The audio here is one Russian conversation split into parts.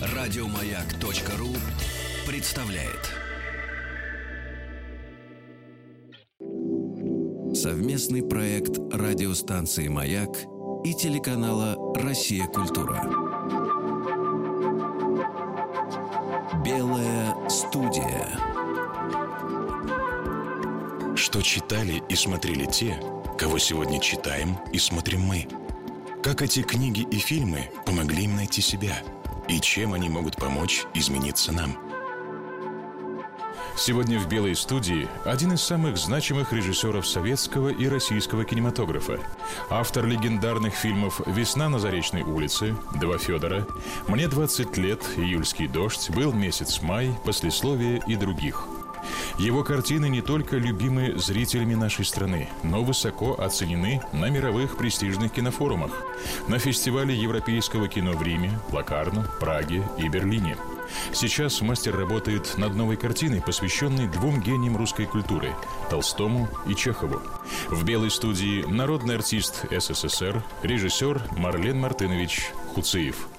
Радиомаяк.ру представляет. Совместный проект радиостанции «Маяк» и телеканала «Россия. Культура». Белая студия. Что читали и смотрели те, кого сегодня читаем и смотрим мы. Как эти книги и фильмы помогли им найти себя – и чем они могут помочь измениться нам. Сегодня в «Белой студии» один из самых значимых режиссеров советского и российского кинематографа. Автор легендарных фильмов «Весна на Заречной улице», «Два Федора», «Мне 20 лет», «Июльский дождь», «Был месяц май», «Послесловие» и других – его картины не только любимы зрителями нашей страны, но высоко оценены на мировых престижных кинофорумах, на фестивале европейского кино в Риме, Лакарно, Праге и Берлине. Сейчас мастер работает над новой картиной, посвященной двум гениям русской культуры – Толстому и Чехову. В белой студии народный артист СССР, режиссер Марлен Мартынович Хуцеев –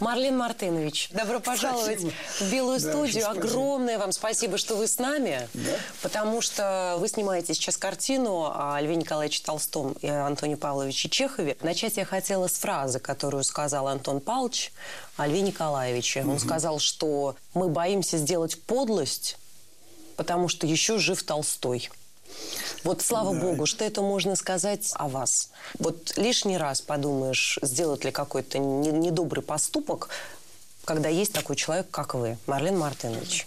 Марлен Мартынович, добро пожаловать спасибо. в Белую да, студию. Огромное вам спасибо, что вы с нами, да? потому что вы снимаете сейчас картину о Льве Николаевиче Толстом и Антоне Павловиче Чехове. Начать я хотела с фразы, которую сказал Антон Павлович о Льве Николаевиче. Он угу. сказал, что мы боимся сделать подлость, потому что еще жив Толстой. Вот слава да. богу, что это можно сказать о вас. Вот лишний раз подумаешь, сделать ли какой-то недобрый поступок, когда есть такой человек, как вы, Марлен Мартынович.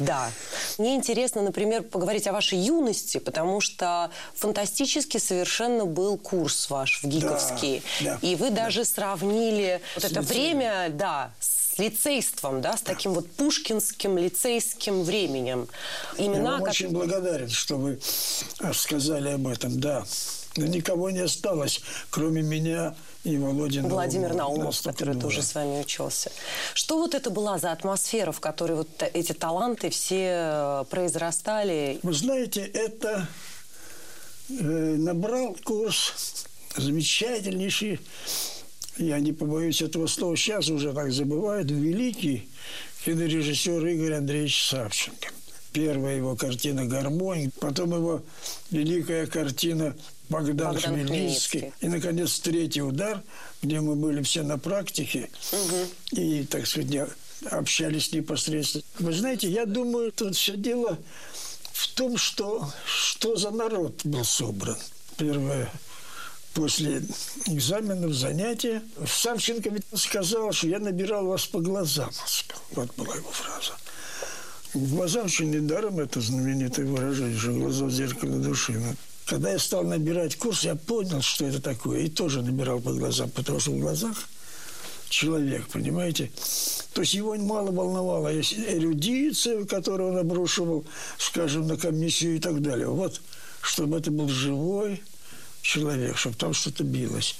Да. Мне интересно, например, поговорить о вашей юности, потому что фантастически совершенно был курс ваш в ГИКовский. Да, да, и вы да. даже сравнили вот это время, да, с с лицейством, да, с таким вот пушкинским лицейским временем. Имена, Я вам как... очень благодарен, что вы сказали об этом, да. Никого не осталось, кроме меня и Володя Владимир Наумов, который тоже с вами учился. Что вот это была за атмосфера, в которой вот эти таланты все э, произрастали? Вы знаете, это э, набрал курс замечательнейший я не побоюсь этого слова, сейчас уже так забывают, великий кинорежиссер Игорь Андреевич Савченко. Первая его картина «Гармонь», потом его великая картина Богдан, Богдан Хмельницкий. Хмельницкий. И, наконец, третий удар, где мы были все на практике угу. и, так сказать, общались непосредственно. Вы знаете, я думаю, тут все дело в том, что, что за народ был собран. Первое после экзаменов, занятия. Савченко ведь сказал, что я набирал вас по глазам. Вот была его фраза. Глаза очень недаром это знаменитое выражение, что глаза в зеркале души. Когда я стал набирать курс, я понял, что это такое. И тоже набирал по глазам, потому что в глазах человек, понимаете? То есть его мало волновало эрудиция, которую он обрушивал, скажем, на комиссию и так далее. Вот, чтобы это был живой, человек, чтобы там что-то билось.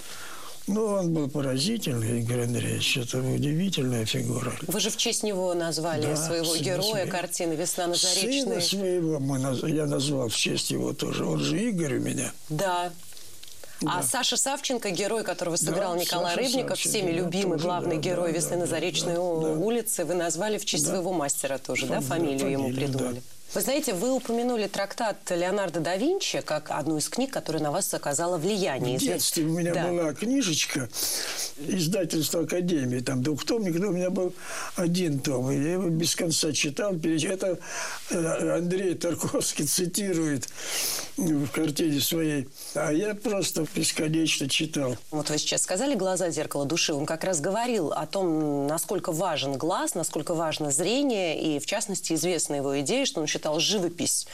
Ну, он был поразительный, Игорь Андреевич. Это удивительная фигура. Вы же в честь него назвали да, своего героя своего. картины «Весна на Заречной». Сына своего мы, я назвал в честь его тоже. Он же Игорь у меня. Да. Да. А Саша Савченко, герой, которого сыграл да, Николай Саша Рыбников, Савченко, всеми любимый, тоже, главный да, герой да, «Весны да, на Заречной да, улице», вы назвали в честь да. своего мастера тоже, да, фамилию, фамилию ему придумали? Да. Вы знаете, вы упомянули трактат Леонардо да Винчи как одну из книг, которая на вас оказала влияние. В детстве у меня да. была книжечка издательства Академии, там двухтомник, но у меня был один том, и я его без конца читал. Это э, Андрей Тарковский цитирует в картине своей, а я просто бесконечно читал. Вот вы сейчас сказали «Глаза – зеркало души». Он как раз говорил о том, насколько важен глаз, насколько важно зрение, и, в частности, известна его идея, что он считал живопись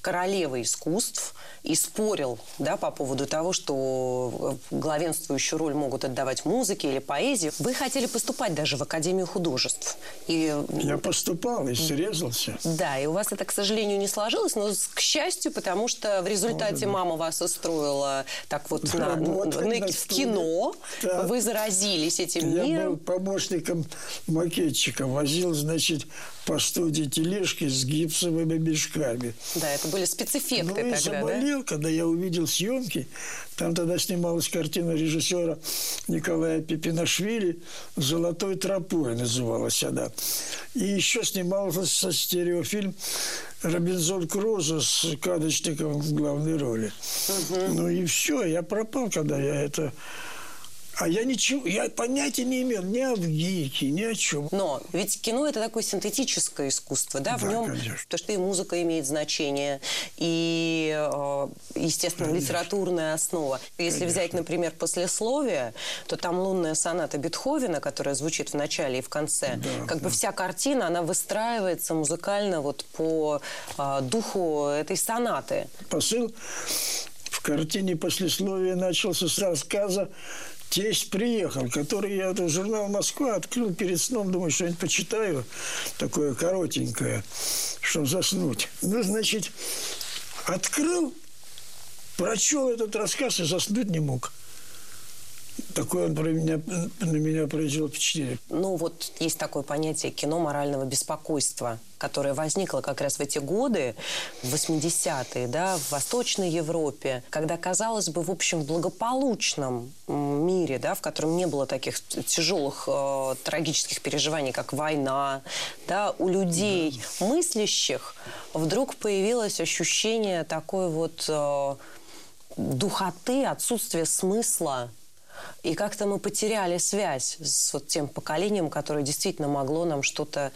королевой искусств и спорил да, по поводу того, что главенствующую роль могут отдавать музыке или поэзии. Вы хотели поступать даже в Академию художеств. И... Я поступал и срезался. Да, и у вас это, к сожалению, не сложилось, но к счастью, потому что в результате Может, мама вас устроила так вот на, на, в кино. Да. Вы заразились этим Я миром. был помощником макетчика. Возил, значит, по студии тележки с гипсовыми мешками. Да, это были спецэффекты ну, тогда, заболел, да? когда я увидел съемки. Там тогда снималась картина режиссера Николая Пепинашвили «Золотой тропой» называлась она. И еще снимался со стереофильм Робинзон Крузо с Кадочником в главной роли. Угу. Ну и все, я пропал, когда я это а я ничего, я понятия не имел ни о ВГИКе, ни о чем. Но ведь кино это такое синтетическое искусство, да? В да, нем конечно. то, что и музыка имеет значение, и, э, естественно, конечно. литературная основа. Если конечно. взять, например, послесловие, то там лунная соната Бетховена, которая звучит в начале и в конце, да, как да. бы вся картина, она выстраивается музыкально вот по э, духу этой сонаты. Посыл в картине послесловия начался с рассказа тесть приехал, который я этот журнал «Москва» открыл перед сном, думаю, что-нибудь почитаю, такое коротенькое, чтобы заснуть. Ну, значит, открыл, прочел этот рассказ и заснуть не мог. Такое он про меня, на меня произвел впечатление. Ну, вот есть такое понятие кино морального беспокойства, которое возникло как раз в эти годы, в 80-е, да, в Восточной Европе, когда, казалось бы, в общем, благополучном мире, да, в котором не было таких тяжелых э, трагических переживаний, как война, да, у людей да. мыслящих вдруг появилось ощущение такой вот э, духоты, отсутствия смысла, и как-то мы потеряли связь с вот тем поколением, которое действительно могло нам что-то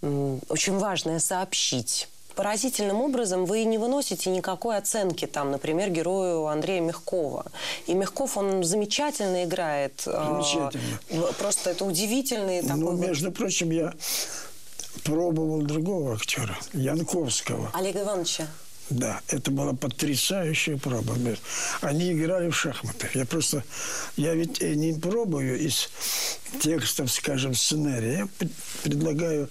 очень важное сообщить поразительным образом вы не выносите никакой оценки там, например, герою Андрея Мягкова. И Мягков, он замечательно играет. А, замечательно. Э, просто это удивительный ну, такой... Ну, между прочим, я пробовал другого актера, Янковского. Олега Ивановича. Да, это была потрясающая проба. Они играли в шахматы. Я просто, я ведь э, не пробую из текстов, скажем, сценария. Я предлагаю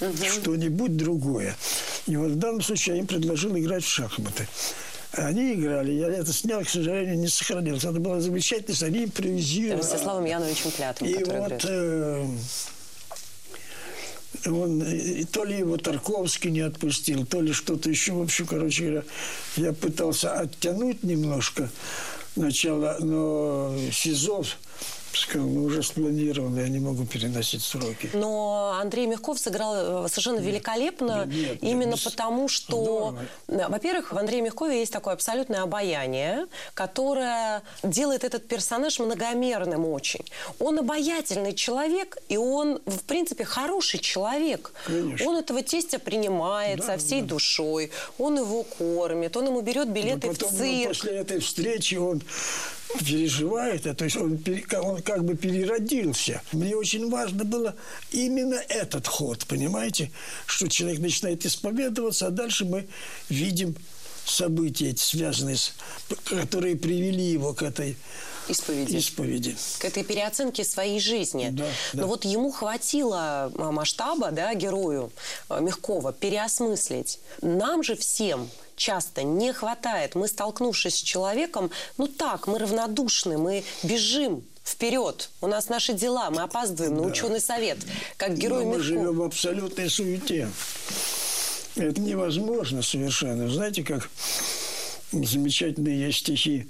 угу. что-нибудь другое. И вот в данном случае я им предложил играть в шахматы. Они играли, я это снял, к сожалению, не сохранилось. Это было замечательно, они импровизировали. Ростиславом Яновичем Клятым, И вот э, он, то ли его Тарковский не отпустил, то ли что-то еще. В общем, короче говоря, я пытался оттянуть немножко начало, но Сизов сказал, мы уже спланированы, я не могу переносить сроки. Но Андрей Мягков сыграл э, совершенно нет, великолепно, нет, нет, именно нет, потому что, Здорово. во-первых, в Андрея Мягкове есть такое абсолютное обаяние, которое делает этот персонаж многомерным очень. Он обаятельный человек, и он, в принципе, хороший человек. Конечно. Он этого тестя принимает да, со всей да. душой, он его кормит, он ему берет билеты потом, в цирк. после этой встречи он переживает, то есть он, он как бы переродился. Мне очень важно было именно этот ход, понимаете, что человек начинает исповедоваться, а дальше мы видим события, связанные с, которые привели его к этой исповеди. исповеди. К этой переоценке своей жизни. Да, Но да. вот ему хватило а, масштаба, да, герою а, Мягкова, переосмыслить. Нам же всем часто не хватает. Мы, столкнувшись с человеком, ну так, мы равнодушны, мы бежим вперед. У нас наши дела, мы опаздываем да. на ученый совет, как герой мы живем в абсолютной суете. Это невозможно совершенно. Знаете, как замечательные есть стихи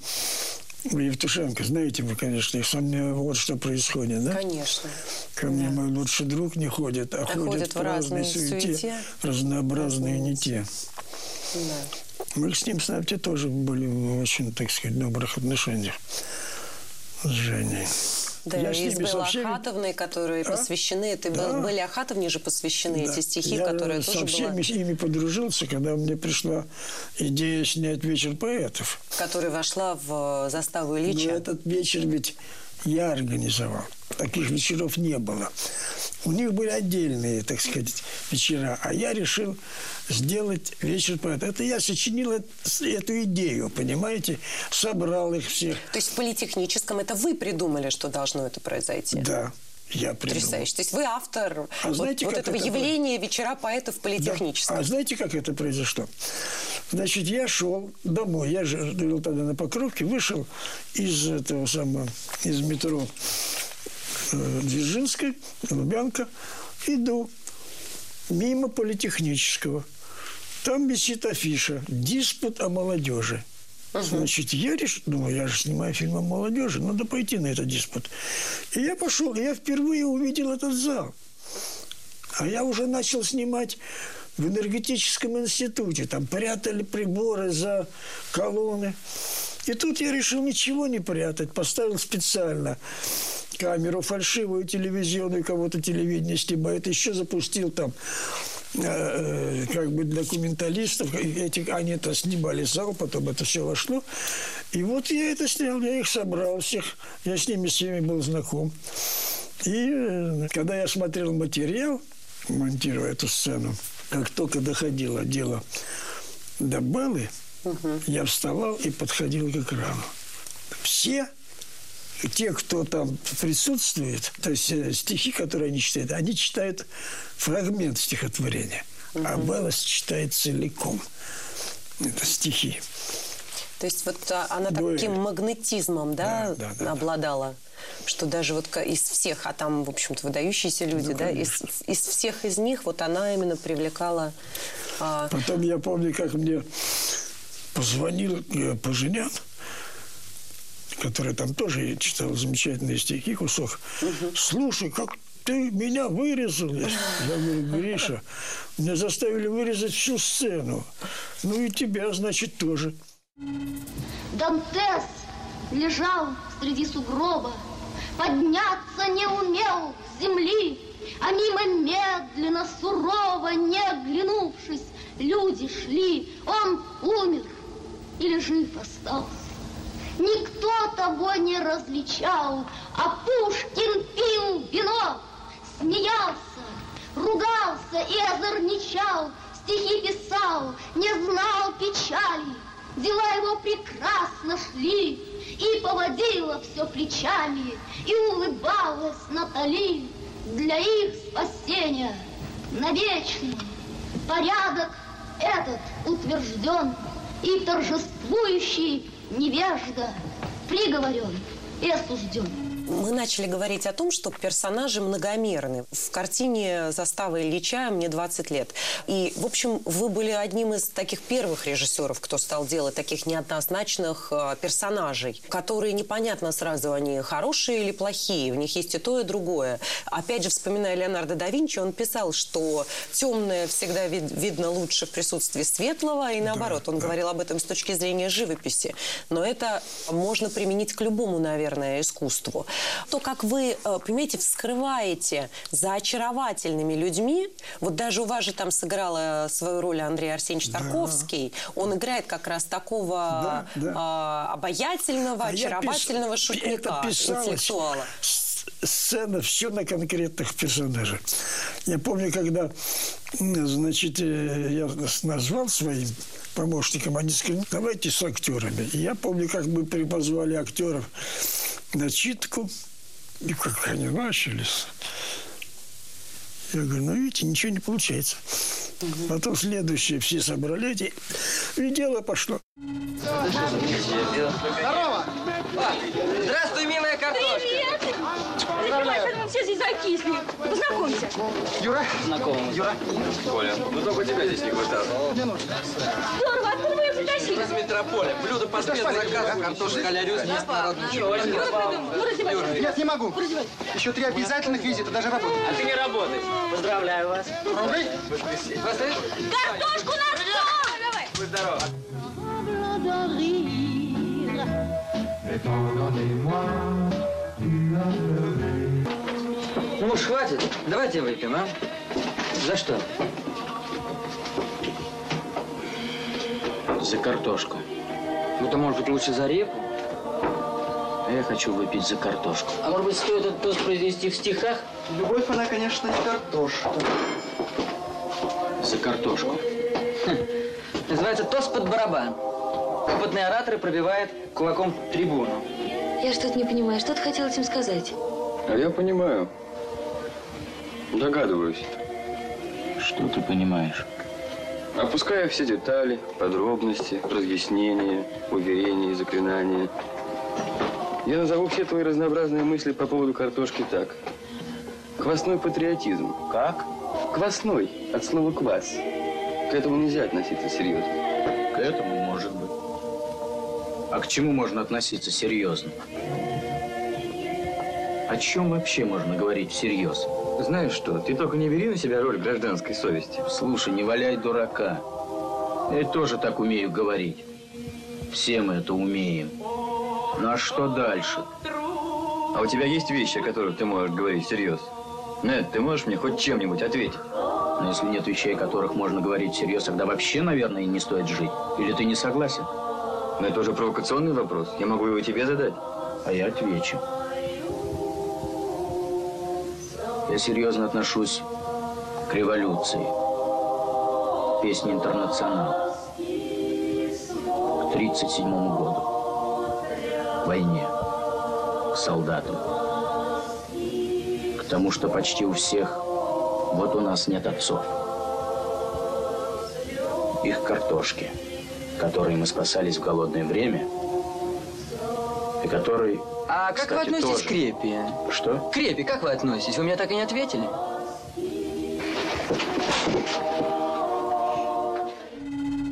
Евтушенко. Знаете вы, конечно, их. Мной вот что происходит, да? Конечно. Ко мне да. мой лучший друг не ходит, а, а ходит, ходит в разной суете, суете, разнообразные не те. Да. Мы с ним, знаете, тоже были в очень, так сказать, добрых отношениях с Женей. Да, я и с Беллой всеми... Ахатовной, которые а? посвящены, это да. были Ахатовне же посвящены да. эти стихи, я которые со тоже всеми была... ими подружился, когда мне пришла идея снять вечер поэтов. Которая вошла в заставу Ильича. Но этот вечер ведь я организовал. Таких вечеров не было. У них были отдельные, так сказать, вечера. А я решил сделать вечер поэта. Это я сочинил эту идею, понимаете? Собрал их всех. То есть в политехническом это вы придумали, что должно это произойти? Да. Я придумал. Потрясающе. То есть вы автор а вот, знаете, вот этого это явления вечера поэтов политехническом. Да. А знаете, как это произошло? Значит, я шел домой. Я жил тогда на Покровке. Вышел из этого самого, из метро э, Дзержинской, Лубянка. Иду мимо политехнического. Там висит афиша «Диспут о молодежи». Значит, я решил, думаю, я же снимаю фильм о молодежи, надо пойти на этот диспут. И я пошел, и я впервые увидел этот зал. А я уже начал снимать в энергетическом институте. Там прятали приборы за колонны. И тут я решил ничего не прятать. Поставил специально камеру фальшивую телевизионную, кого-то телевидение снимает. Еще запустил там э, как бы документалистов. Эти, они это снимали зал, потом это все вошло. И вот я это снял, я их собрал всех. Я с ними всеми был знаком. И э, когда я смотрел материал, монтируя эту сцену, как только доходило дело до Беллы, угу. я вставал и подходил к экрану. Все те, кто там присутствует, то есть э, стихи, которые они читают, они читают фрагмент стихотворения, угу. а Белла читает целиком. Это стихи. То есть вот а, она Дуэль. таким магнетизмом, да, да, да, да обладала? Да что даже вот из всех, а там, в общем-то, выдающиеся люди, ну, да, из, из всех из них вот она именно привлекала... А... Потом я помню, как мне позвонил э, Поженян, который там тоже читал замечательные стихи, кусок. Угу. Слушай, как ты меня вырезал. Я, я говорю, Гриша, меня заставили вырезать всю сцену. Ну и тебя, значит, тоже. Дантес лежал среди сугроба, Подняться не умел с земли, А мимо медленно, сурово, не оглянувшись, Люди шли, он умер или жив остался. Никто того не различал, А Пушкин пил вино, смеялся, Ругался и озорничал, Стихи писал, не знал печали, Дела его прекрасно шли, И поводила все плечами, И улыбалась Натали Для их спасения навечно. Порядок этот утвержден, И торжествующий невежда приговорен и осужден. Мы начали говорить о том, что персонажи многомерны. В картине «Застава Ильича» мне 20 лет. И, в общем, вы были одним из таких первых режиссеров, кто стал делать таких неоднозначных э, персонажей, которые непонятно сразу, они хорошие или плохие. В них есть и то, и другое. Опять же, вспоминая Леонардо да Винчи, он писал, что темное всегда вид видно лучше в присутствии светлого, и наоборот. Он да. говорил об этом с точки зрения живописи. Но это можно применить к любому, наверное, искусству то, как вы, э, понимаете, вскрываете за очаровательными людьми, вот даже у вас же там сыграла свою роль Андрей Арсеньевич Тарковский, да. он играет как раз такого да, да. Э, обаятельного, а очаровательного пис... шутника, интеллектуала сцена, все на конкретных персонажах. Я помню, когда, значит, э, я назвал своим помощникам, они сказали, давайте с актерами. И я помню, как мы позвали актеров начитку, и как они начались. Я говорю, ну видите, ничего не получается. Угу. Потом следующие все собрались, и дело пошло. Здорово! Здравствуй, милая картошка! Привет! Все здесь закисли. Познакомься. Юра? Знакомый. Юра? Коля, ну только тебя здесь не хватало. Мне нужно. Здорово, откуда вы ее притащили? Из метрополя. Блюдо по спецзаказу. Картошка а-ля рюз, международный Юра, ну, Нет, не могу. Еще три обязательных визита, даже работать. А ты не работаешь. Поздравляю вас. Рублей? Картошку на стол! Давай. Будь здоров. Ну уж хватит. Давайте выпьем, а? За что? За картошку. Ну, то, может быть, лучше за репу? А я хочу выпить за картошку. А может быть, стоит этот тост произнести в стихах? Любовь, она, конечно, не картошка. За картошку. Хм. Называется тост под барабан. Опытный оратор пробивает кулаком трибуну. Я что-то не понимаю. Что ты хотел этим сказать? А я понимаю. Догадываюсь. Что ты понимаешь? Опуская все детали, подробности, разъяснения, уверения и заклинания, я назову все твои разнообразные мысли по поводу картошки так. Квасной патриотизм. Как? Квасной, от слова квас. к этому нельзя относиться серьезно. К этому может быть. А к чему можно относиться серьезно? О чем вообще можно говорить всерьез? Знаешь что, ты только не бери на себя роль гражданской совести. Слушай, не валяй дурака. Я тоже так умею говорить. Все мы это умеем. Ну а что дальше? А у тебя есть вещи, о которых ты можешь говорить всерьез? Нет, ты можешь мне хоть чем-нибудь ответить? Но если нет вещей, о которых можно говорить всерьез, тогда вообще, наверное, не стоит жить. Или ты не согласен? Но это уже провокационный вопрос. Я могу его тебе задать. А я отвечу. Я серьезно отношусь к революции. Песни «Интернационал». К 37 году. Войне. К солдатам. К тому, что почти у всех вот у нас нет отцов. Их картошки, которые мы спасались в голодное время, и которые а как Кстати, вы относитесь тоже. к крепи? Что? К крепи как вы относитесь? Вы мне так и не ответили.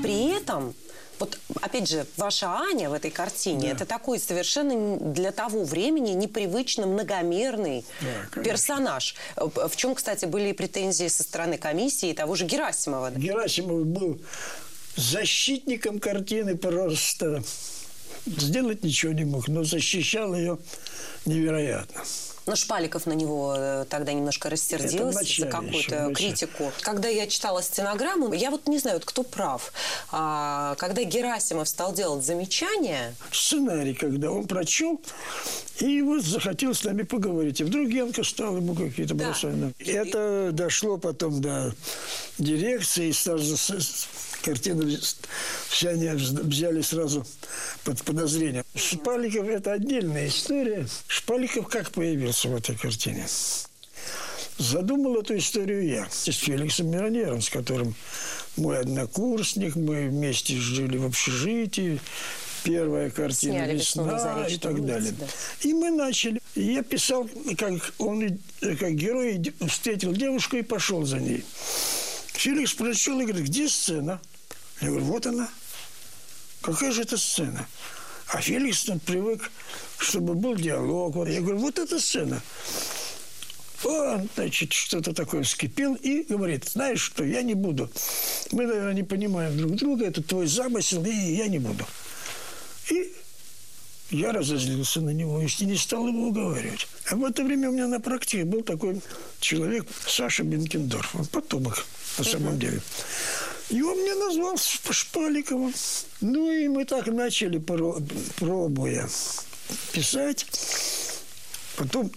При этом вот, опять же, ваша Аня в этой картине, Да. это такой совершенно для того времени непривычно многомерный конечно. персонаж. В чем, кстати, были претензии со стороны комиссии и того же Герасимова. Герасимов был защитником картины просто. Сделать ничего не мог, но защищал ее невероятно. Но Шпаликов на него э, тогда немножко рассердился за какую-то критику. Когда я читала стенограмму, я вот не знаю, вот кто прав. А, когда Герасимов стал делать замечания, Сценарий, когда он прочел, и вот захотел с нами поговорить. И вдруг Янка стал ему какие-то Да. бросать. Это дошло потом до дирекции, и сразу картину все они вз- взяли сразу под подозрение. Шпаликов – это отдельная история. Шпаликов как появился в этой картине? Задумал эту историю я с Феликсом Миронером, с которым мой однокурсник, мы вместе жили в общежитии. Первая картина Сняли «Весну на «Весна» и так улице, далее. да. И мы начали. И Я писал, как он, и- как герой встретил девушку и пошел за ней. Феликс прочел и говорит, где сцена? Я говорю, вот она. Какая же это сцена? А Феликс он привык, чтобы был диалог. Я говорю, вот эта сцена. Он, значит, что-то такое вскипел и говорит, знаешь что, я не буду. Мы, наверное, не понимаем друг друга, это твой замысел, и я не буду. И я разозлился на него и не стал его уговаривать. А в это время у меня на практике был такой человек, Саша Бенкендорф. Он потомок на самом деле. И он мне назвал Шп- Шпаликовым. Ну и мы так начали, про- пробуя писать. Потом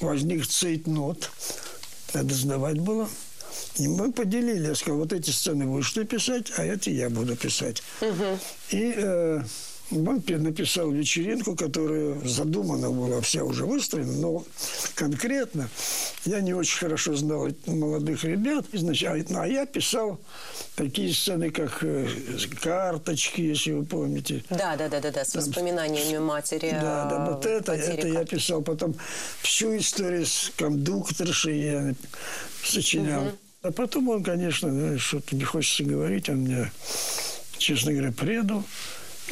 возник цейтнот. Надо сдавать было. И мы поделили. Я сказал, вот эти сцены будешь ты писать, а эти я буду писать. И э, пе- написал вечеринку, которая задумана была, вся уже выстроена, но конкретно я не очень хорошо знал молодых ребят. Значит, а, а я писал такие сцены, как э, карточки, если вы помните. да, да, да, да, да, с воспоминаниями матери. Да, да, вот это, это я писал. Потом всю историю с кондукторшей я сочинял. А потом он, конечно, ну, что-то не хочется говорить, он меня, честно говоря, предал,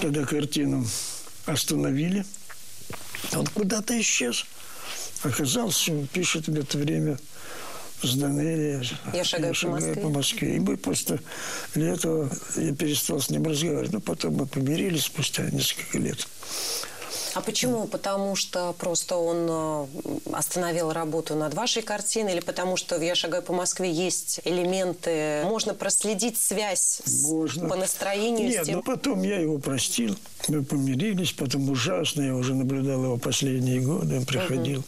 когда картину остановили. Он куда-то исчез. Оказался, пишет в это время с Данелия. Я шагаю по Москве. по Москве. И мы просто для этого я перестал с ним разговаривать. Но потом мы помирились спустя несколько лет. А почему? Потому что просто он э, остановил работу над вашей картиной или потому что в «Я шагаю по Москве» есть элементы, можно проследить связь с- Можно. по настроению Нет, с тем... ну потом я его простил. Мы помирились, потом ужасно. Я уже наблюдал его последние годы. Он приходил.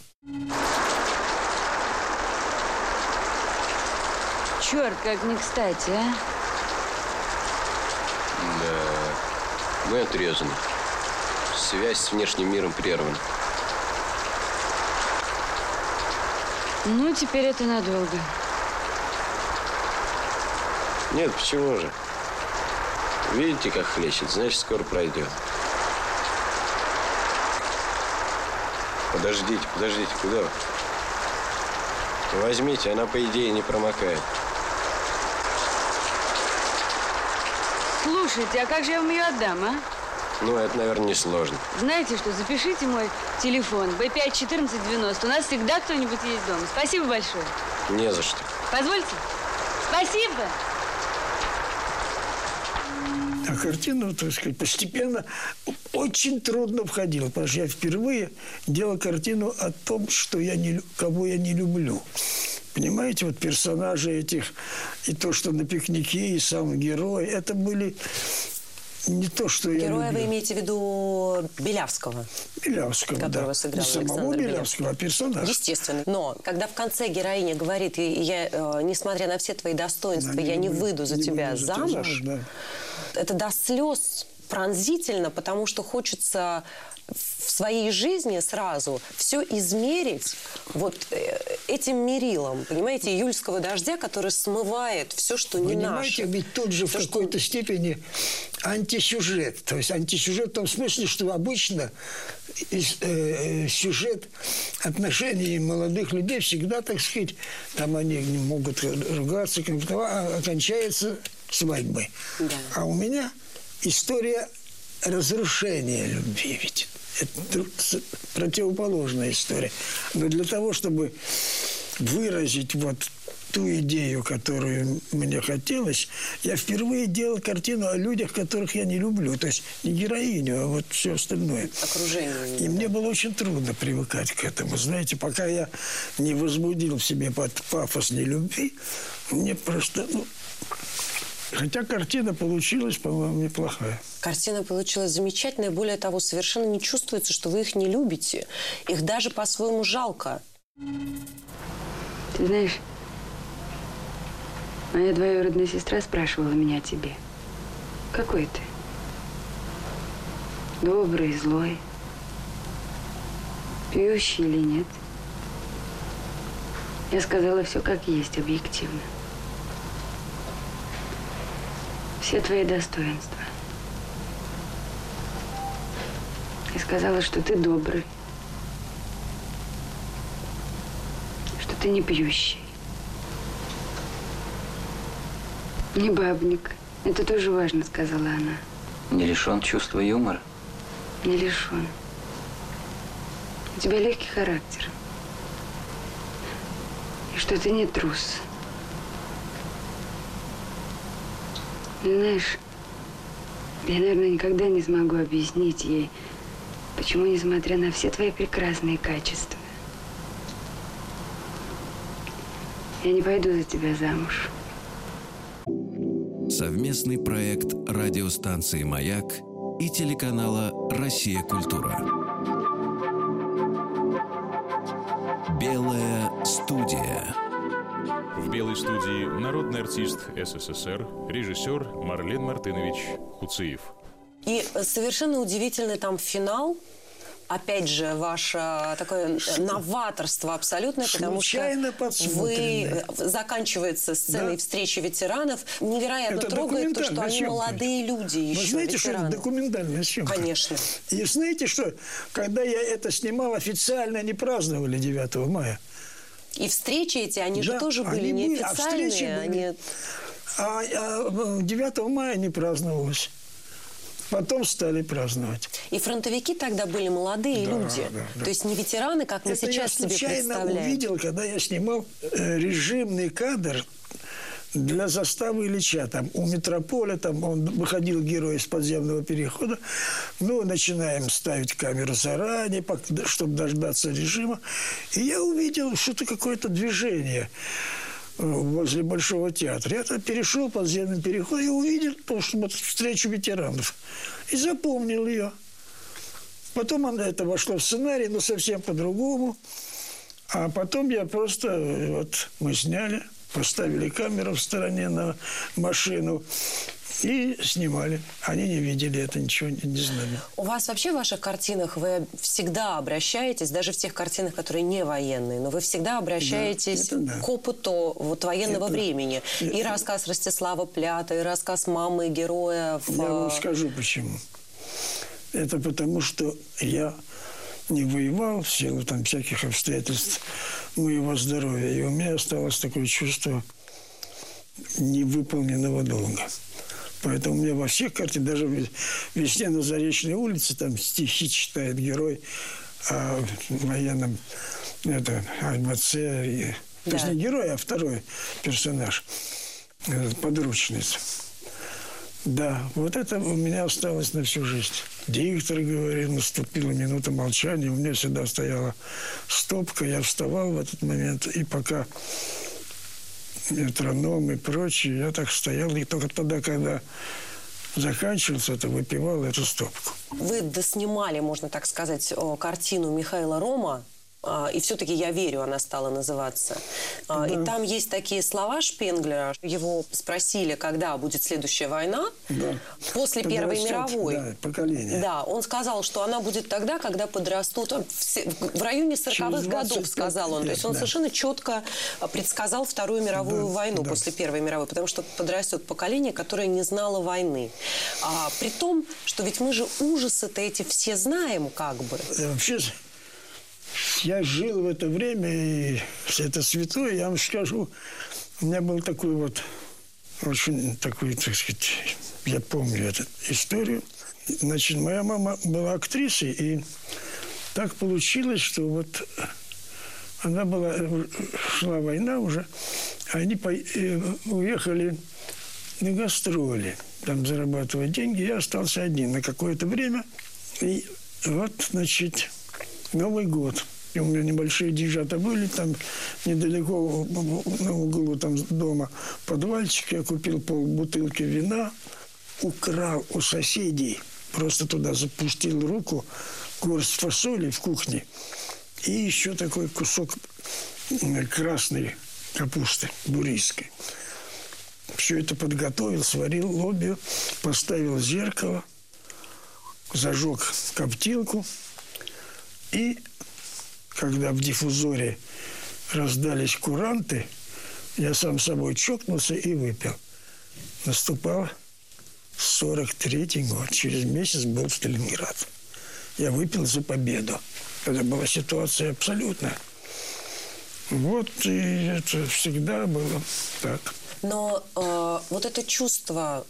Черт, как не кстати, а? Да, мы отрезаны. Связь с внешним миром прервана. Ну, теперь это надолго. Нет, почему же? Видите, как хлещет, значит, скоро пройдет. Подождите, подождите, куда вы? Возьмите, она, по идее, не промокает. Слушайте, а как же я вам ее отдам, а? Ну, это, наверное, несложно. Знаете что, запишите мой телефон B5-1490. У нас всегда кто-нибудь есть дома. Спасибо большое. Не за что. Позвольте. Спасибо. А картину, так сказать, постепенно очень трудно входила, потому что я впервые делал картину о том, что я не, кого я не люблю. Понимаете, вот персонажи этих, и то, что на пикнике, и сам герой, это были не то, что Героя я вы любил. имеете в виду Белявского? Белявского, которого да. сыграл Не самого Александр Белявского, а персонаж. Естественно. Но когда в конце героиня говорит, «И я, э, несмотря на все твои достоинства, Да, я не буду- выйду за не тебя выйду за тебя замуж, да. это до слез пронзительно, потому что хочется в своей жизни сразу все измерить вот э, этим мерилом, понимаете, июльского дождя, который смывает все, что не Понимаете, наше. ведь тут же в Всё, что- какой-то степени антисюжет. То есть антисюжет в том смысле, что обычно э, э, сюжет отношений молодых людей всегда, так сказать, там они могут ругаться, а окончается свадьбой. А у меня история разрушения любви ведь. Это противоположная история. Но для того, чтобы выразить вот ту идею, которую мне хотелось, я впервые делал картину о людях, которых я не люблю. То есть не героиню, а вот все остальное. Окружение. И мне было очень трудно привыкать к этому. Знаете, пока я не возбудил в себе под пафос нелюбви, мне просто... Ну, хотя картина получилась, по-моему, неплохая. Картина получилась замечательная. Более того, совершенно не чувствуется, что вы их не любите. Их даже по-своему жалко. Ты знаешь, моя двоюродная сестра спрашивала меня о тебе. Какой ты? Добрый, злой? Пьющий или нет? Я сказала все как есть, объективно. Все твои достоинства. И сказала, что ты добрый. Что ты не пьющий. Не бабник. Это тоже важно, сказала она. Не лишен чувства юмора. Не лишен. У тебя легкий характер. И что ты не трус. Знаешь, я, наверное, никогда не смогу объяснить ей, почему, несмотря на все твои прекрасные качества, я не пойду за тебя замуж. Совместный проект радиостанции «Маяк» и телеканала «Россия. Культура». Белая студия. В белой студии народный артист СССР, режиссер Марлен Мартынович Хуциев. И совершенно удивительный там финал. Опять же, ваше такое э, новаторство абсолютное, потому что вы заканчивается сценой Да. встречи ветеранов. Невероятно Это трогает то, что они съемка. молодые люди еще. Вы знаете, что это ветераны. документальная съемка? Конечно. И знаете, что когда я это снимал, официально не праздновали 9 мая. И встречи эти, они же Да, тоже были они были, а неофициальные. встречи были. они... А, а 9 мая не праздновалось. Потом стали праздновать. И фронтовики тогда были молодые Да, люди. да, да. То есть не ветераны, как мы Это сейчас я себе случайно представляем. увидел, когда я снимал э, режимный кадр для заставы Ильича. Там у метрополя, там он выходил герой из подземного перехода. Ну, начинаем ставить камеру заранее, чтобы дождаться режима. И я увидел что-то, какое-то движение возле Большого театра. Я там перешел подземный переход и увидел то, что вот встречу ветеранов. И запомнил ее. Потом он- это вошло в сценарий, но совсем по-другому. А потом я просто, э, вот мы сняли, поставили камеру в стороне на машину и снимали. Они не видели это, ничего не, не знали. У вас вообще в ваших картинах вы всегда обращаетесь, даже в тех картинах, которые не военные, но вы всегда обращаетесь это да. к опыту вот военного Это- времени. И это- рассказ Ростислава Плята, и рассказ мамы героя. В... Я вам скажу почему. Это потому, что я не воевал в силу там всяких обстоятельств моего здоровья. И у меня осталось такое чувство невыполненного долга. Поэтому у меня во всех картинах, даже в «Весне на Заречной улице», там стихи читает герой о военном это, АБЦ. Да. То есть не герой, а второй персонаж, подручный. Да, вот это у меня осталось на всю жизнь. Диктор говорил, наступила минута молчания, у меня всегда стояла стопка, я вставал в этот момент, и пока метроном и прочее, я так стоял, и только тогда, когда заканчивался, это выпивал эту стопку. Вы доснимали, можно так сказать, картину Михаила Рома и все-таки «Я верю» она стала называться. А, да. И там есть такие слова Шпенглера. Его спросили, когда будет следующая война. Да. После Первой мировой. Да, поколение. Да, он сказал, что она будет тогда, когда подрастут... В районе 40-х годов, сказал он. Лет, То есть он да. совершенно четко предсказал Вторую мировую да, войну да. после Первой мировой. Потому что подрастет поколение, которое не знало войны. А, при том, что ведь мы же ужасы-то эти все знаем как бы. Вообще я жил в это время, и все это святое, я вам скажу, у меня был такой вот, очень такой, так сказать, я помню эту историю. Значит, моя мама была актрисой, и так получилось, что вот она была, шла война уже, они по, э, уехали на гастроли, там зарабатывать деньги, я остался один на какое-то время. И вот, значит, Новый год. И у меня небольшие деньжата были там недалеко на углу там дома подвальчик. Я купил пол бутылки вина, украл у соседей, просто туда запустил руку, горсть фасоли в кухне и еще такой кусок красной капусты бурийской. Все это подготовил, сварил лобью, поставил зеркало, зажег коптилку – и когда в диффузоре раздались куранты, я сам собой чокнулся и выпил. Наступал 43-й год. Через месяц был в Сталинград. Я выпил за победу. Это была ситуация абсолютная. Вот, и это всегда было так. Но э, вот это чувство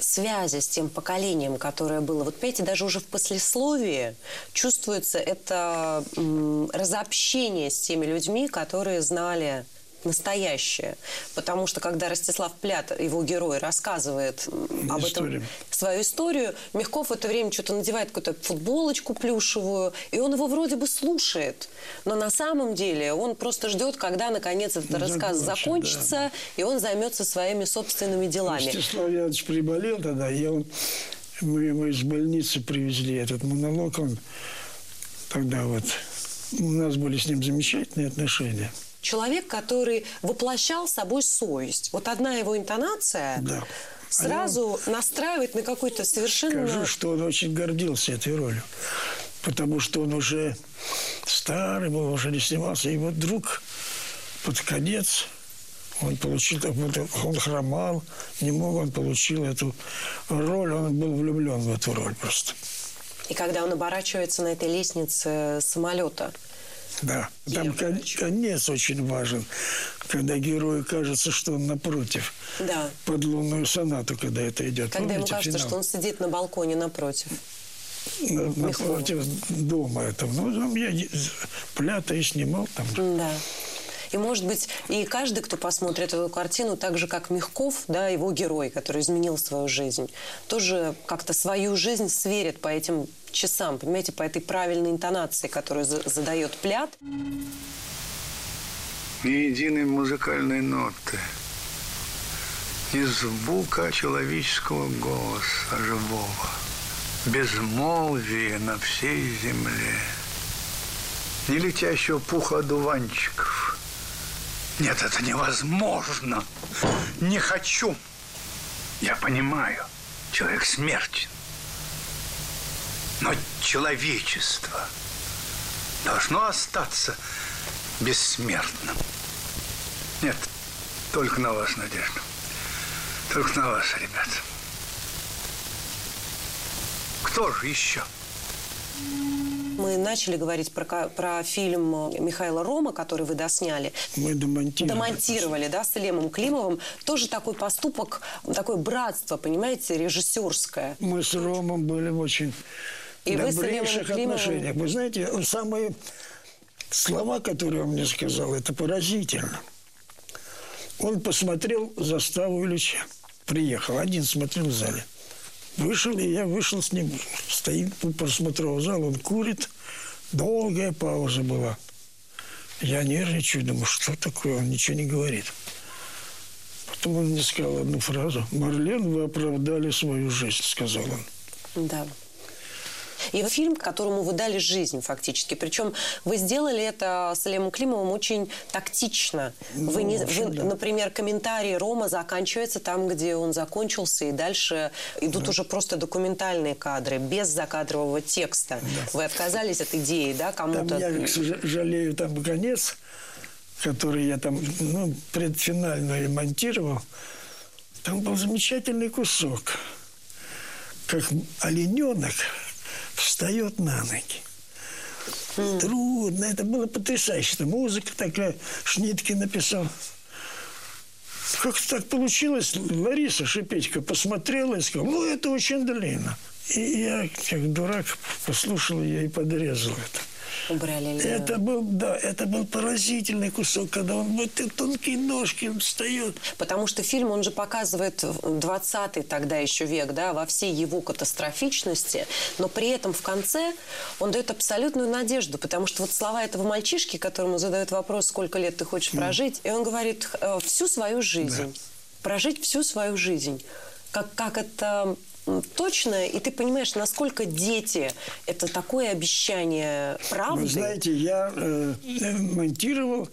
связи с тем поколением, которое было. Вот понимаете, даже уже в послесловии чувствуется это разобщение с теми людьми, которые знали настоящее. Потому что когда Ростислав Плят, его герой, рассказывает об этом свою историю, Мягков в это время что-то надевает какую-то футболочку плюшевую, и он его вроде бы слушает. Но на самом деле он просто ждет, когда наконец этот ну, рассказ закончится, да. и он займется своими собственными делами. Ростислав Янович приболел тогда, и он, мы его из больницы привезли, этот монолог, он тогда вот... У нас были с ним замечательные отношения человек, который воплощал собой совесть. Вот одна его интонация да. сразу а настраивает на какой-то совершенно... Скажу, что он очень гордился этой ролью. Потому что он уже старый был, уже не снимался. И вот вдруг под конец он получил, он хромал, не мог, он получил эту роль, он был влюблен в эту роль просто. И когда он оборачивается на этой лестнице самолета, да, там конец очень важен, когда герою кажется, что он напротив. Да. Под лунную сонату, когда это идет. Когда Помните, ему кажется, финал? что он сидит на балконе напротив. На, напротив дома этого. Ну, там я плята и снимал там. Да. И, может быть, и каждый, кто посмотрит эту картину, так же, как Мягков, да, его герой, который изменил свою жизнь, тоже как-то свою жизнь сверит по этим часам, понимаете, по этой правильной интонации, которую задает Плят. Ни единой музыкальной ноты, ни звука человеческого голоса живого, безмолвие на всей земле, ни летящего пуха одуванчиков, нет, это невозможно. Не хочу. Я понимаю, человек смертен. Но человечество должно остаться бессмертным. Нет, только на вас, Надежда. Только на вас, ребята. Кто же еще? мы начали говорить про, про фильм Михаила Рома, который вы досняли. Мы демонтировали. Демонтировали, да, с Лемом Климовым. Тоже такой поступок, такое братство, понимаете, режиссерское. Мы с Ромом были очень и добрейших вы отношениях. Вы знаете, самые слова, которые он мне сказал, это поразительно. Он посмотрел заставу Ильича. Приехал, один смотрел в зале. Вышел, и я вышел с ним. Стоит у просмотрового зала, он курит. Долгая пауза была. Я нервничаю, думаю, что такое, он ничего не говорит. Потом он мне сказал одну фразу. «Марлен, вы оправдали свою жизнь», — сказал он. Да. И фильм, которому вы дали жизнь фактически. Причем вы сделали это с Лемом Климовым очень тактично. Ну, вы, не, вы да. например, комментарий Рома заканчивается там, где он закончился, и дальше идут да. уже просто документальные кадры, без закадрового текста. Да. Вы отказались от идеи, да, кому-то? я жалею там конец, который я там ну, предфинально ремонтировал. Там был замечательный кусок, как олененок встает на ноги. Mm. Трудно. Это было потрясающе. Музыка такая. Шнитки написал. Как так получилось? Лариса Шипетько посмотрела и сказала, ну, это очень длинно. И я, как дурак, послушал ее и подрезал это убрали. Это был, да, это был поразительный кусок, когда он вот тонкие ножки встает. Потому что фильм, он же показывает 20-й тогда еще век, да, во всей его катастрофичности, но при этом в конце он дает абсолютную надежду, потому что вот слова этого мальчишки, которому задают вопрос, сколько лет ты хочешь прожить, и он говорит, «Э, всю свою жизнь. Да. Прожить всю свою жизнь. Как, как это точно, и ты понимаешь, насколько дети – это такое обещание правды. Вы знаете, я э, монтировал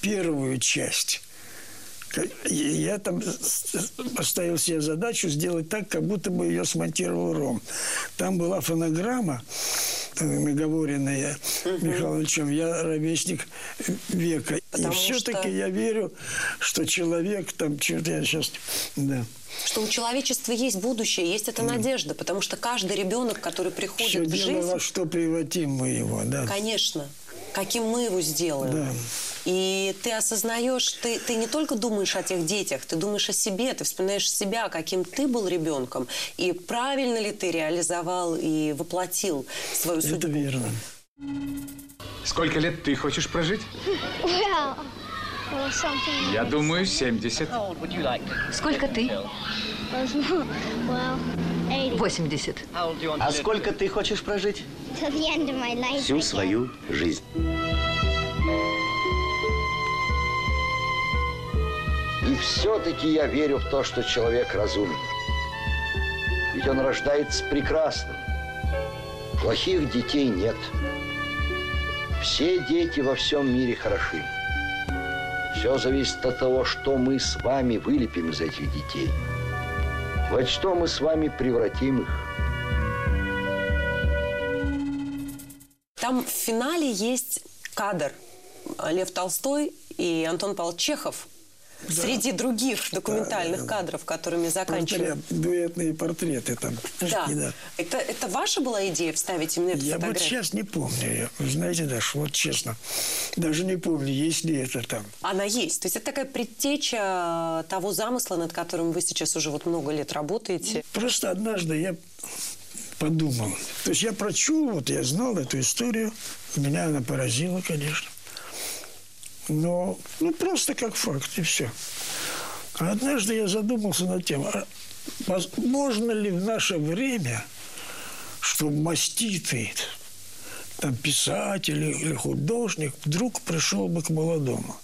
первую часть. Я там поставил себе задачу сделать так, как будто бы ее смонтировал Ром. Там была фонограмма, наговоренная угу. Михайловичем, я ровесник века. Потому и все-таки что... я верю, что человек там, что-то я сейчас, да. Что у человечества есть будущее, есть эта надежда, потому что каждый ребенок, который приходит Все в жизнь... дело во что превратим мы его, да. Конечно. Каким мы его сделаем. Да. И ты осознаешь, ты, ты не только думаешь о тех детях, ты думаешь о себе, ты вспоминаешь себя, каким ты был ребенком, и правильно ли ты реализовал и воплотил свою судьбу. Это верно. Сколько лет ты хочешь прожить? Я думаю, 70. Сколько ты? 80. А сколько ты хочешь прожить? Всю свою жизнь. И все-таки я верю в то, что человек разумен. Ведь он рождается прекрасным. Плохих детей нет. Все дети во всем мире хороши. Все зависит от того, что мы с вами вылепим из этих детей. Во что мы с вами превратим их. Там в финале есть кадр. Лев Толстой и Антон Павлович Чехов да. среди других документальных да, кадров, которыми заканчивали. Портрет, дуэтные портреты там. Да. да. Это, это ваша была идея вставить именно эту Я фотографию? вот сейчас не помню. Вы знаете, Даша, вот честно, даже не помню, есть ли это там. Она есть. То есть это такая предтеча того замысла, над которым вы сейчас уже вот много лет работаете? Просто однажды я подумал. То есть я прочел, вот я знал эту историю. Меня она поразила, конечно. Но ну, просто как факт, и все. А однажды я задумался над тем, а можно ли в наше время, чтобы маститый там, писатель или художник вдруг пришел бы к молодому.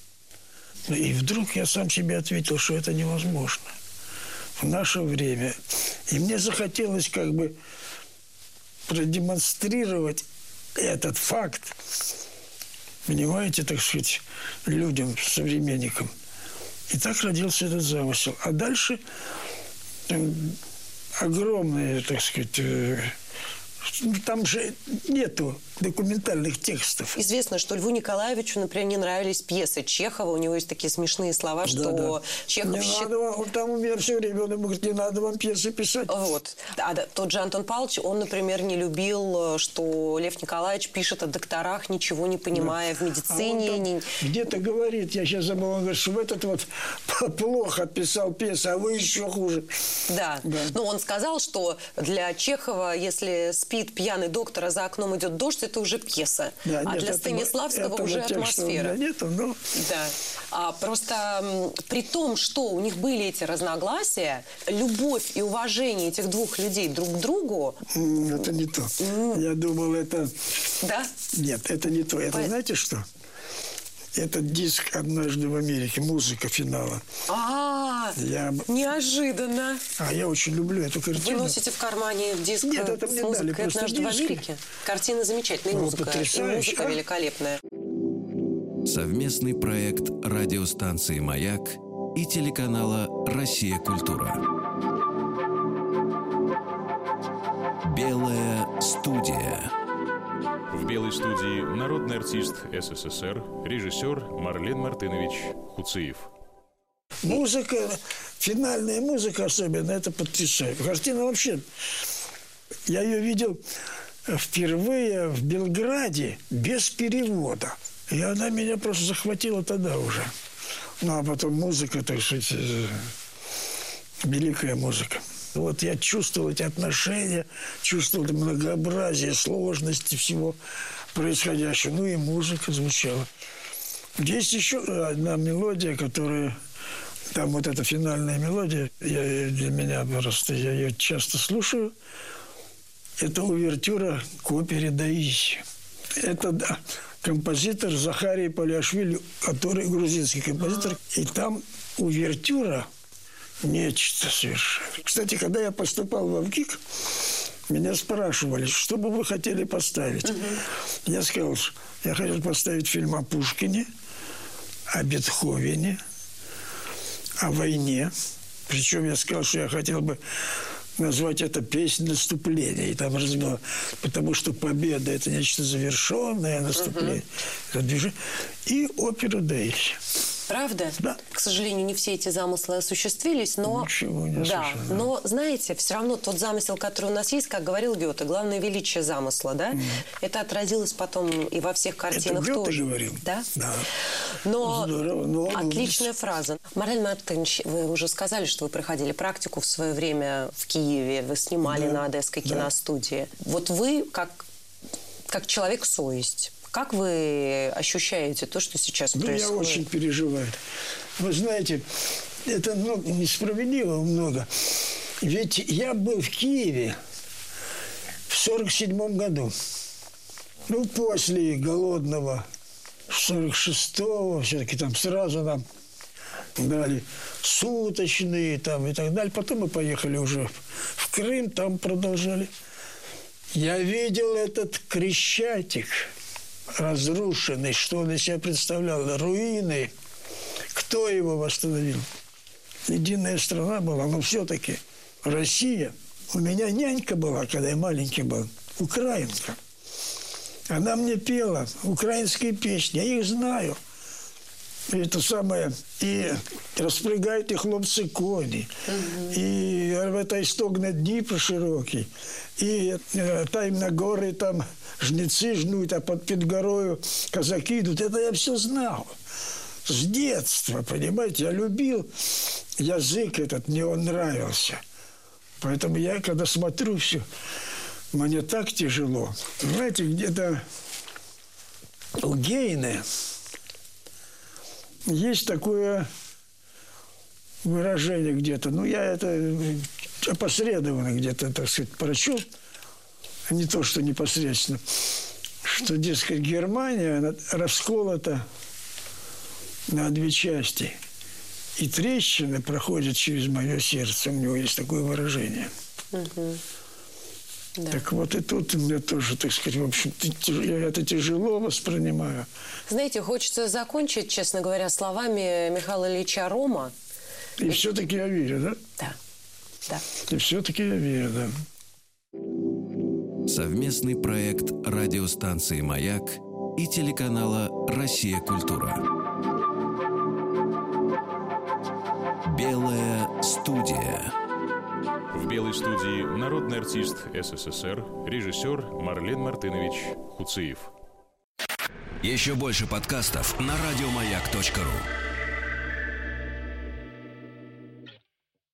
И вдруг я сам себе ответил, что это невозможно в наше время. И мне захотелось как бы продемонстрировать этот факт понимаете, так сказать, людям, современникам. И так родился этот замысел. А дальше огромные, так сказать, э, там же нету документальных текстов. Известно, что Льву Николаевичу, например, не нравились пьесы Чехова. У него есть такие смешные слова, что Да, да. Чехов... Не счит- надо вам, он там у меня все время, он ему говорит, не надо вам пьесы писать. Вот. А да, тот же Антон Павлович, он, например, не любил, э, что Лев Николаевич пишет о докторах, ничего не понимая в А он медицине. там не- Где-то говорит, я сейчас забыл, он говорит, что этот вот плохо писал пьесы, а вы еще хуже. Да. Но он сказал, что для Чехова, если спит пьяный доктор, а за окном идет дождь, это уже пьеса. Да, а нет, для Станиславского этого уже атмосфера. нету, но... Да. А, просто при том, что у них были эти разногласия, любовь и уважение этих двух людей друг к другу... Это не то. Я думал, это... Да? Нет, это не то. Это Пой- знаете что? Это диск «Однажды в Америке», музыка финала. А, Я... б- неожиданно. А я очень люблю эту Вы картину. носите в кармане диск Нет, это с мне дали музыкой просто «Однажды в диск. Америке». Картина замечательная, О, музыка, музыка а? великолепная. Совместный проект радиостанции «Маяк» и телеканала «Россия. Культура». Белая студия. В белой студии народный артист СССР, режиссер Марлен Мартынович Хуциев. Музыка, финальная музыка особенно, это потрясает. Картина вообще... Я ее видел впервые в Белграде без перевода. И она меня просто захватила тогда уже. Ну, а потом музыка, так сказать, э, великая музыка. Вот я чувствовал эти отношения, чувствовал многообразие, сложности всего происходящего. Ну и музыка звучала. Есть еще одна мелодия, которая... Там вот эта финальная мелодия, я, для меня просто, я ее часто слушаю. Это увертюра к опере «Даиси». Это да, композитор Захарий Паляшвили, который грузинский композитор. И там увертюра нечто совершенно. Кстати, когда я поступал в ВГИК, меня спрашивали, что бы вы хотели поставить. Я сказал, что я хотел поставить фильм о Пушкине, о Бетховене, о войне. Причем я сказал, что я хотел бы назвать это песнь наступления. И там разбил, потому что победа – это нечто завершенное наступление. Движение. И оперу «Даиси». Правда? Да. К сожалению, не все эти замыслы осуществились, но... Ничего не Да, но, знаете, все равно тот замысел, который у нас есть, как говорил Гёте, главное величие замысла, да? Это отразилось потом и во всех картинах Гёте тоже. говорил? Да? Да. Но Здорово, но он отличная фраза. Мораль Мартынович, вы уже сказали, что вы проходили практику в свое время в Киеве, вы снимали Да, на Одесской да. киностудии. Вот вы, как, как человек-совесть, как вы ощущаете то, что сейчас Ну, я происходит? очень переживаю. Вы знаете, это ну, несправедливо много. Ведь я был в Киеве в сорок седьмом году. Ну, после голодного 46-го, все-таки там сразу нам дали суточные там и так далее. Потом мы поехали уже в Крым, там продолжали. Я видел этот Крещатик разрушенный, что он из себя представлял, руины. Кто его восстановил? Единая страна была, но все-таки Россия. У меня нянька была, когда я маленький был, украинка. Она мне пела украинские песни, я их знаю Это самое, и розпрягають і хлопці коні, і рвете стогне Дніпро широкий, і е, там на гори там жнецы жнут, а под, під горою казаки идут. Это я все знал. С детства, понимаете, я любил язык этот, мне он нравился. Поэтому я, когда смотрю все, мне так тяжело. Знаете, где-то у Гейне есть такое выражение где-то. Ну, я это опосредованно где-то, так сказать, прочел. Не то, что непосредственно. Что, дескать, Германия расколота на две части. И трещины проходят через мое сердце. У него есть такое выражение. Мгм. Да. Так вот и тут меня тоже, так сказать, в общем, я это тяжело воспринимаю. Знаете, хочется закончить, честно говоря, словами Михаила Ильича Рома. И все-таки я верю, да? Да. Да. И все-таки я верю, да. Совместный проект радиостанции «Маяк» и телеканала «Россия. Культура». Белая студия. В белой студии народный артист СССР, режиссер Марлен Мартынович Хуциев. Еще больше подкастов на радиомаяк.ру.